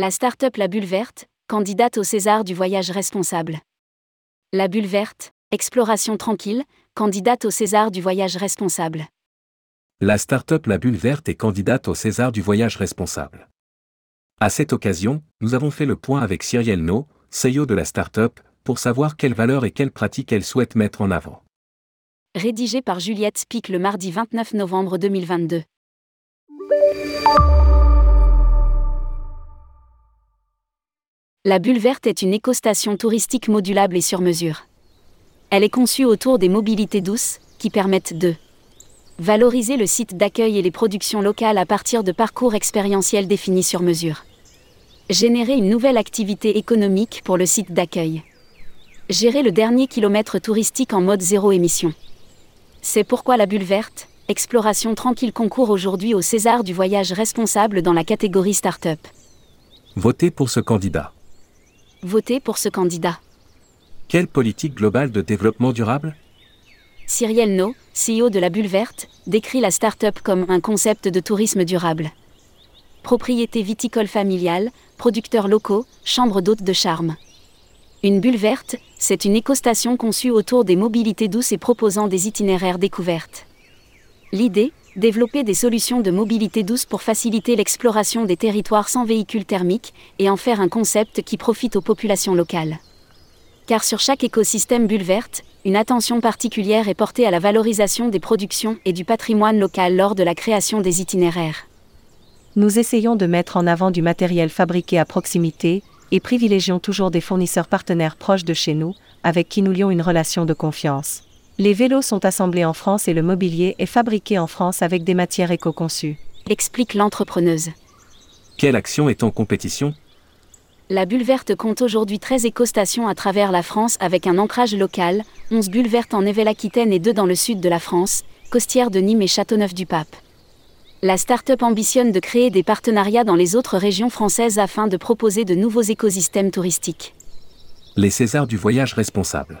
La start-up La Bulle Verte, candidate au César du voyage responsable. La Bulle Verte, exploration tranquille, candidate au César du voyage responsable. La start-up La Bulle Verte est candidate au César du voyage responsable. À cette occasion, nous avons fait le point avec Cyrielle No, CEO de la start-up, pour savoir quelles valeurs et quelles pratiques elle souhaite mettre en avant. Rédigé par Juliette Spic le mardi 29 novembre 2022. La Bulle Verte est une écostation touristique modulable et sur mesure. Elle est conçue autour des mobilités douces, qui permettent de valoriser le site d'accueil et les productions locales à partir de parcours expérientiels définis sur mesure. Générer une nouvelle activité économique pour le site d'accueil. Gérer le dernier kilomètre touristique en mode zéro émission. C'est pourquoi la bulle verte, exploration tranquille concourt aujourd'hui au César du voyage responsable dans la catégorie Start-up. Votez pour ce candidat. Votez pour ce candidat. Quelle politique globale de développement durable? Cyrielle No, CEO de la Bulle Verte, décrit la start-up comme un concept de tourisme durable. Propriété viticole familiale, producteurs locaux, chambre d'hôtes de charme. Une bulle verte, c'est une écostation conçue autour des mobilités douces et proposant des itinéraires découvertes. L'idée, développer des solutions de mobilité douce pour faciliter l'exploration des territoires sans véhicules thermiques et en faire un concept qui profite aux populations locales. Car sur chaque écosystème bulle verte, une attention particulière est portée à la valorisation des productions et du patrimoine local lors de la création des itinéraires. Nous essayons de mettre en avant du matériel fabriqué à proximité et privilégions toujours des fournisseurs partenaires proches de chez nous, avec qui nous lions une relation de confiance. Les vélos sont assemblés en France et le mobilier est fabriqué en France avec des matières éco-conçues. Explique l'entrepreneuse. Quelle action est en compétition? La Bulle Verte compte aujourd'hui 13 écostations à travers la France avec un ancrage local, 11 bulles vertes en Nouvelle-Aquitaine et 2 dans le sud de la France, Costières de Nîmes et Châteauneuf-du-Pape. La start-up ambitionne de créer des partenariats dans les autres régions françaises afin de proposer de nouveaux écosystèmes touristiques. Les Césars du voyage responsable.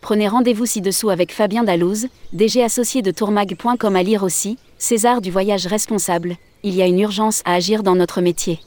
prenez rendez-vous ci-dessous avec Fabien Dallouz, DG associé de tourmag.com à lire aussi, César du voyage responsable, il y a une urgence à agir dans notre métier.